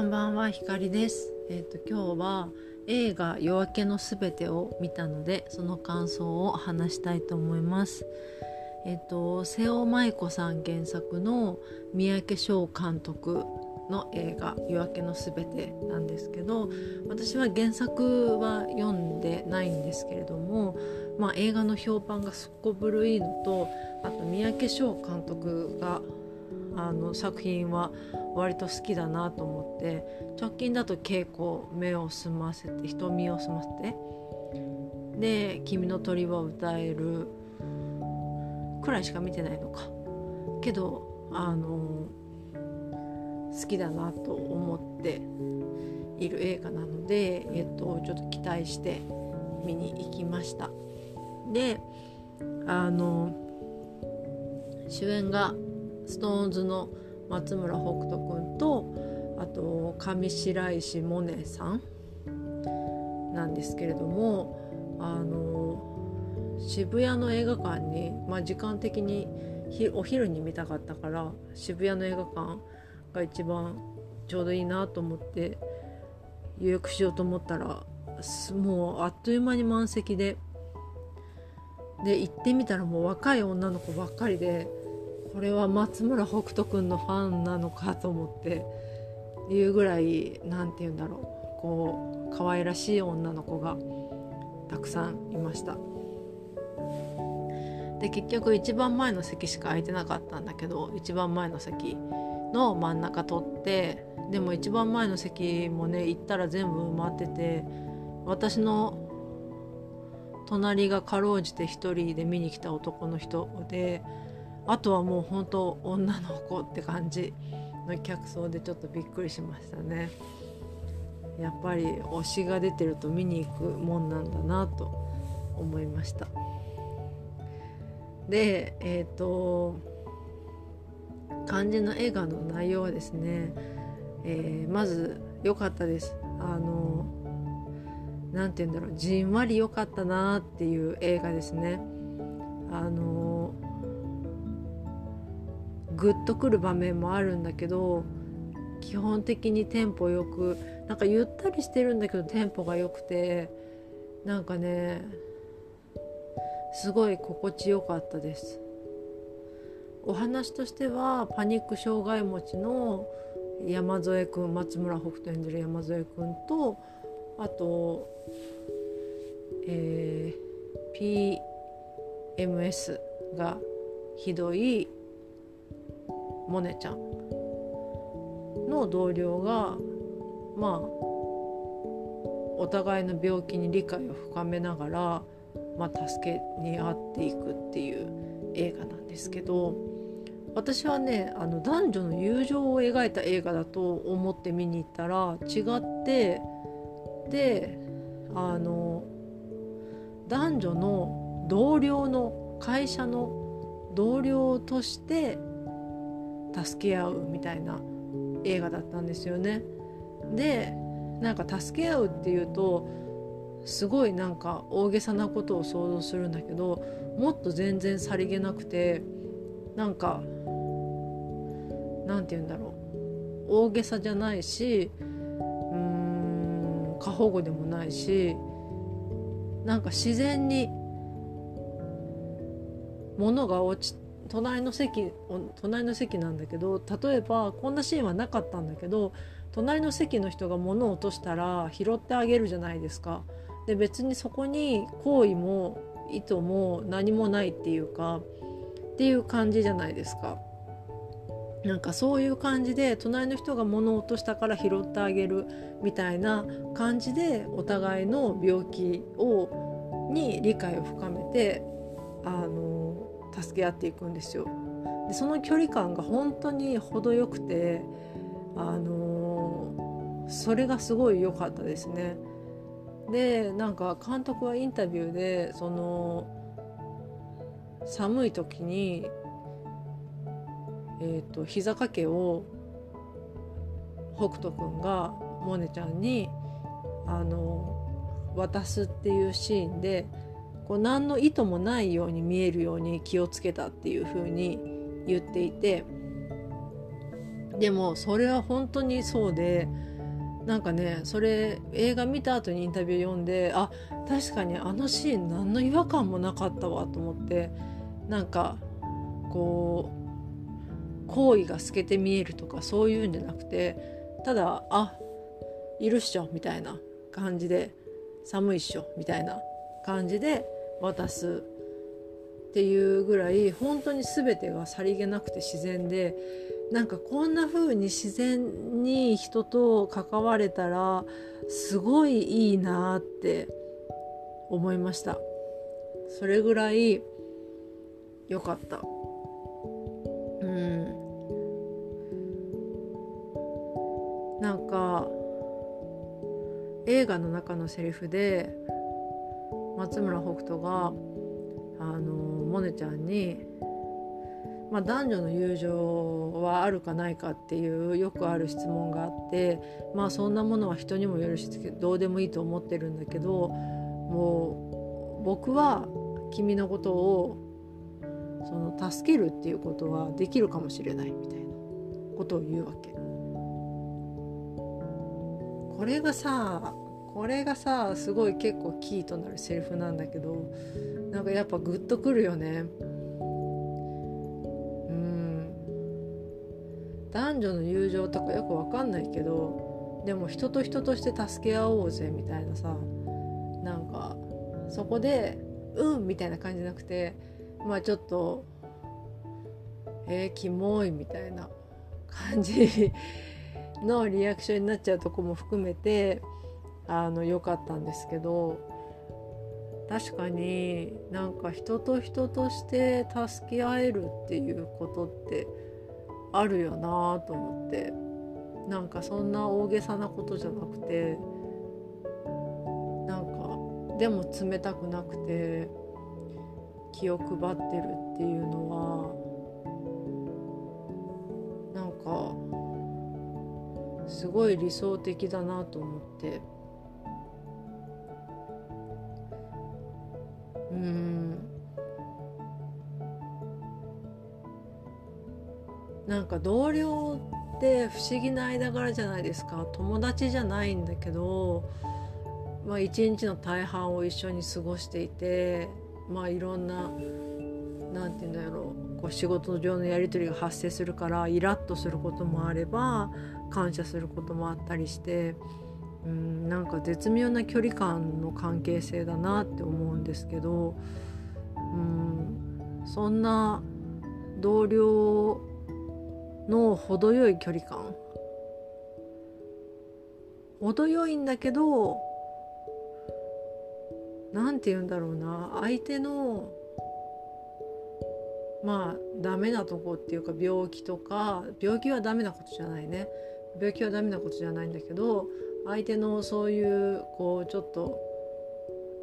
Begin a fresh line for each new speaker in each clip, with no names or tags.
こんばんは、ひかりです。えっ、と今日は映画夜明けのすべてを見たので、その感想を話したいと思います。えっ、と瀬尾舞子さん原作の三宅翔監督の映画夜明けのすべてなんですけど、私は原作は読んでないんですけれども、まあ映画の評判がすっこぶるいいのと、あと三宅翔監督があの作品は割と好きだなと思って直近だと稽古目を澄ませて瞳を澄ませてで「君の鳥は歌える」くらいしか見てないのか。けどあの好きだなと思っている映画なので、えっと、ちょっと期待して見に行きました。であの主演が SixTONES の松村北斗君とあと上白石萌音さんなんですけれどもあの渋谷の映画館に、まあ、時間的にお昼に見たかったから渋谷の映画館が一番ちょうどいいなと思って予約しようと思ったらもうあっという間に満席でで行ってみたらもう若い女の子ばっかりで。これは松村北斗君のファンなのかと思っていうぐらい何て言うんだろう。こう可愛らしい女の子がたくさんいました。で結局一番前の席しか空いてなかったんだけど一番前の席の真ん中取ってでも一番前の席もね行ったら全部埋まってて私の隣がかろうじて一人で見に来た男の人であとはもう本当女の子って感じの客層でちょっとびっくりしましたね。やっぱり推しが出てると見に行くもんなんだなと思いました。でえっ、ー、と肝心の映画の内容はですね、えー、まず良かったです。あの何て言うんだろうじんわり良かったなっていう映画ですね。あのグッとくる場面もあるんだけど基本的にテンポよくなんかゆったりしてるんだけどテンポが良くてなんかねすごい心地よかったです。お話としてはパニック障害持ちの山添君松村北斗演じる山添君とあと、えー、PMS がひどいモネちゃん。の同僚がまあお互いの病気に理解を深めながら、まあ、助けに合っていくっていう映画なんですけど私はねあの男女の友情を描いた映画だと思って見に行ったら違ってであの男女の同僚の会社の同僚として助け合うみたいな映画だったんですよね。でなんか助け合うっていうとすごいなんか大げさなことを想像するんだけどもっと全然さりげなくてなんかなんて言うんだろう大げさじゃないしうーん過保護でもないしなんか自然に物が落ち隣の席隣の席なんだけど例えばこんなシーンはなかったんだけど隣の席の人が物を落としたら拾ってあげるじゃないですか。で別にそこに好意も意図も何もないっていうかっていう感じじゃないですか。なんかそういう感じで隣の人が物を落としたから拾ってあげるみたいな感じでお互いの病気をに理解を深めてあの助け合っていくんですよ。でその距離感が本当に程よくてあのそれがすごい良かったですね。でなんか監督はインタビューでその寒い時にえーと、膝掛けを北斗くんがモネちゃんにあの渡すっていうシーンでこう何の意図もないように見えるように気をつけたっていう風に言っていてでもそれは本当にそうでなんかねそれ映画見た後にインタビュー読んであ確かにあのシーン何の違和感もなかったわと思ってなんかこう行為が透けて見えるとかそういうんじゃなくてただあいるっしょみたいな感じで寒いっしょみたいな感じで渡すっていうぐらい本当に全てがさりげなくて自然でなんかこんな風に自然に人と関われたらすごいいいなって思いました。それぐらい良かった。うん。なんか映画の中のセリフで松村北斗があのモネちゃんにまあ、男女の友情はあるかないかっていうよくある質問があってまあそんなものは人にもよるしどうでもいいと思ってるんだけどもう僕は君のことをその助けるっていうことはできるかもしれないみたいなことを言うわけ。これがさこれがさすごい結構キーとなるセリフなんだけどなんかやっぱグッとくるよねうん。男女の友情とかよくわかんないけどでも人と人として助け合おうぜみたいなさなんかそこで「うん」みたいな感じじゃなくてまあちょっと「えー、キモい」みたいな感じのリアクションになっちゃうとこも含めてあの良かったんですけど確かになんか人と人として助け合えるっていうことってあるよなと思ってなんかそんな大げさなことじゃなくてなんかでも冷たくなくて気を配ってるっていうのはなんかすごい理想的だなと思って。うん。なんか同僚って不思議な間柄じゃないですか。友達じゃないんだけど、まあ、一日の大半を一緒に過ごしていてまあいろんな何て言うんだろうこう仕事上のやり取りが発生するからイラッとすることもあれば感謝することもあったりしてうんなんか絶妙な距離感の関係性だなって思うんですけどうんそんな同僚の程よい距離感。程よいんだけど何て言うんだろうな。相手のまあダメなとこっていうか病気とか病気はダメなことじゃないね。病気はダメなことじゃないんだけど相手のそういうこうちょっと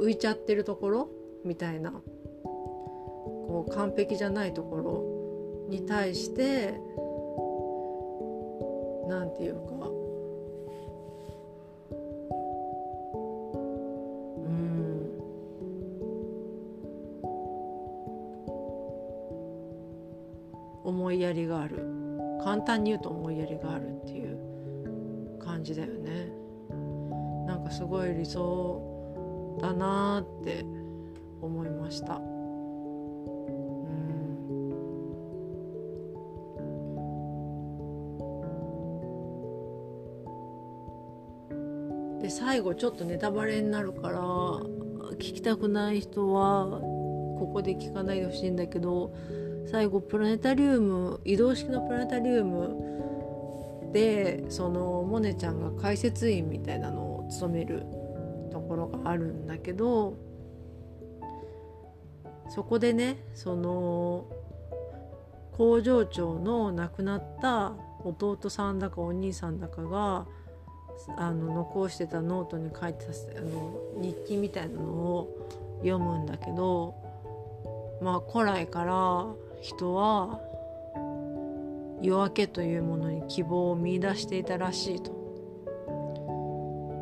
浮いちゃってるところみたいなこう完璧じゃないところに対して何て言うかうん。思いやりがある。簡単に言うと感じだよねなんかすごい理想だなって思いましたうん。で最後ちょっとネタバレになるから聞きたくない人はここで聞かないでほしいんだけど最後プラネタリウム移動式のプラネタリウムでそのモネちゃんが解説員みたいなのを務めるところがあるんだけどそこでねその工場長の亡くなった弟さんだかお兄さんだかがあの残してたノートに書いてたあの日記みたいなのを読むんだけどまあ古来から人は夜明けというものに希望を見いだしていたらしいと。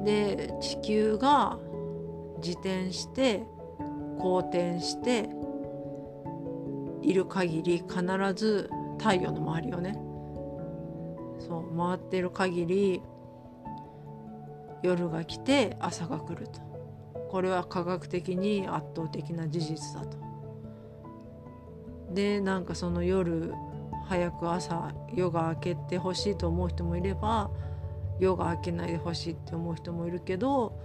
で地球が自転して公転している限り必ず太陽の周りをねそう回ってる限り夜が来て朝が来るとこれは科学的に圧倒的な事実だと。でなんかその夜早く朝夜が明けてほしいと思う人もいれば夜が明けないでほしいって思う人もいるけど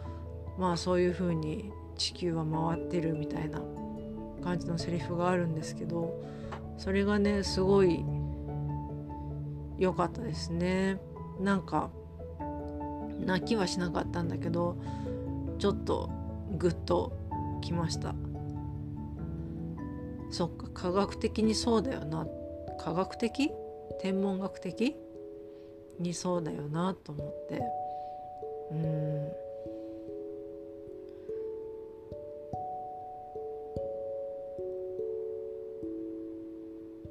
まあそういう風に地球は回ってるみたいな感じのセリフがあるんですけどそれがねすごい良かったですね。なんか泣きはしなかったんだけどちょっとグッときました。そっか科学的にそうだよな科学的？天文学的？にそうだよなと思って。うん。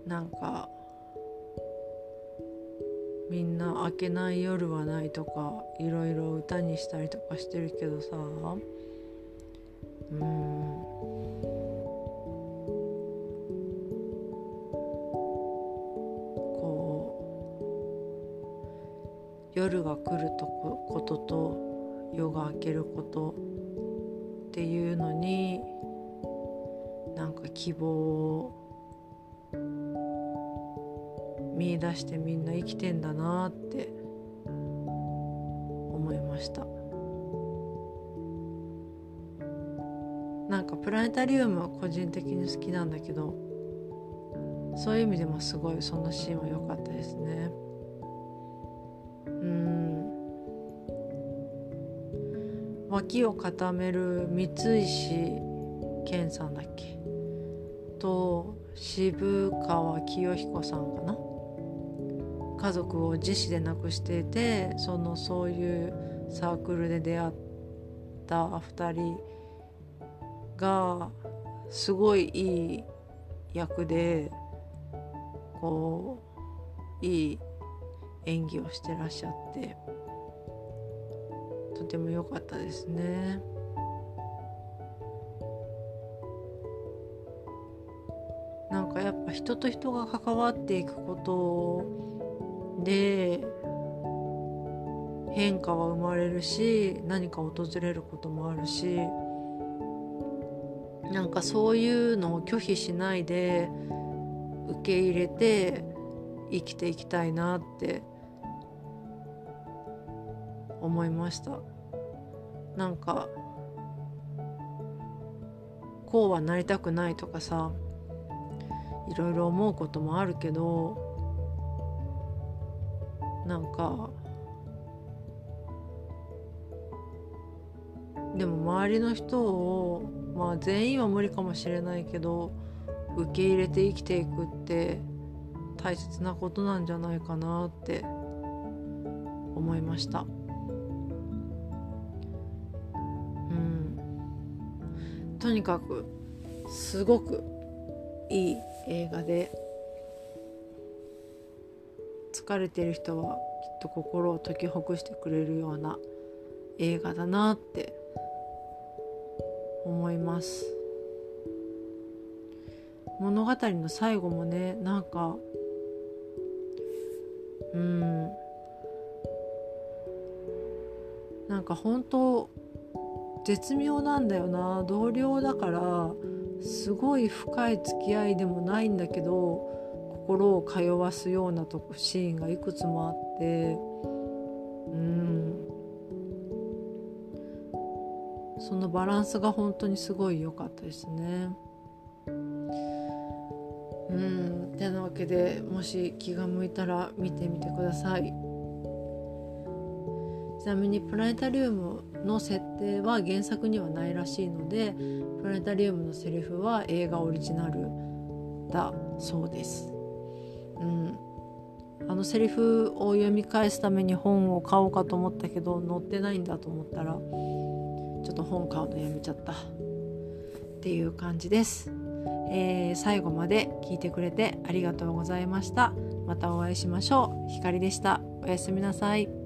なんかみんな明けない夜はないとかいろいろ歌にしたりとかしてるけどさ。夜が来るとことと夜が明けることっていうのになんか希望を見出してみんな生きてんだなって思いました。なんかプラネタリウムは個人的に好きなんだけどそういう意味でもすごいそのシーンは良かったですね。脇を固める三石健さんだっけ？と渋川清彦さんかな？家族を自死で亡くしていてそのそういうサークルで出会った2人がすごいいい役でこういい演技をしてらっしゃって。とても良かったですね。なんかやっぱ人と人が関わっていくことで変化は生まれるし何か訪れることもあるしなんかそういうのを拒否しないで受け入れて生きていきたいなって思いました。なんかこうはなりたくないとかさいろいろ思うこともあるけどなんかでも周りの人をまあ全員は無理かもしれないけど受け入れて生きていくって大切なことなんじゃないかなって思いました。とにかくすごくいい映画で疲れてる人はきっと心を解きほぐしてくれるような映画だなって思います。物語の最後もねなんかうん。なんか本当絶妙なんだよな同僚だからすごい深い付き合いでもないんだけど心を通わすようなとシーンがいくつもあってうんそのバランスが本当にすごい良かったですね。うんてなわけでもし気が向いたら見てみてください。ちなみにプラネタリウムの設定は原作にはないらしいのでプラネタリウムのセリフは映画オリジナルだそうです。うん、あのセリフを読み返すために本を買おうかと思ったけど載ってないんだと思ったらちょっと本買うのやめちゃった。っていう感じです、えー、最後まで聞いてくれてありがとうございました。またお会いしましょう。ひかりでした。おやすみなさい。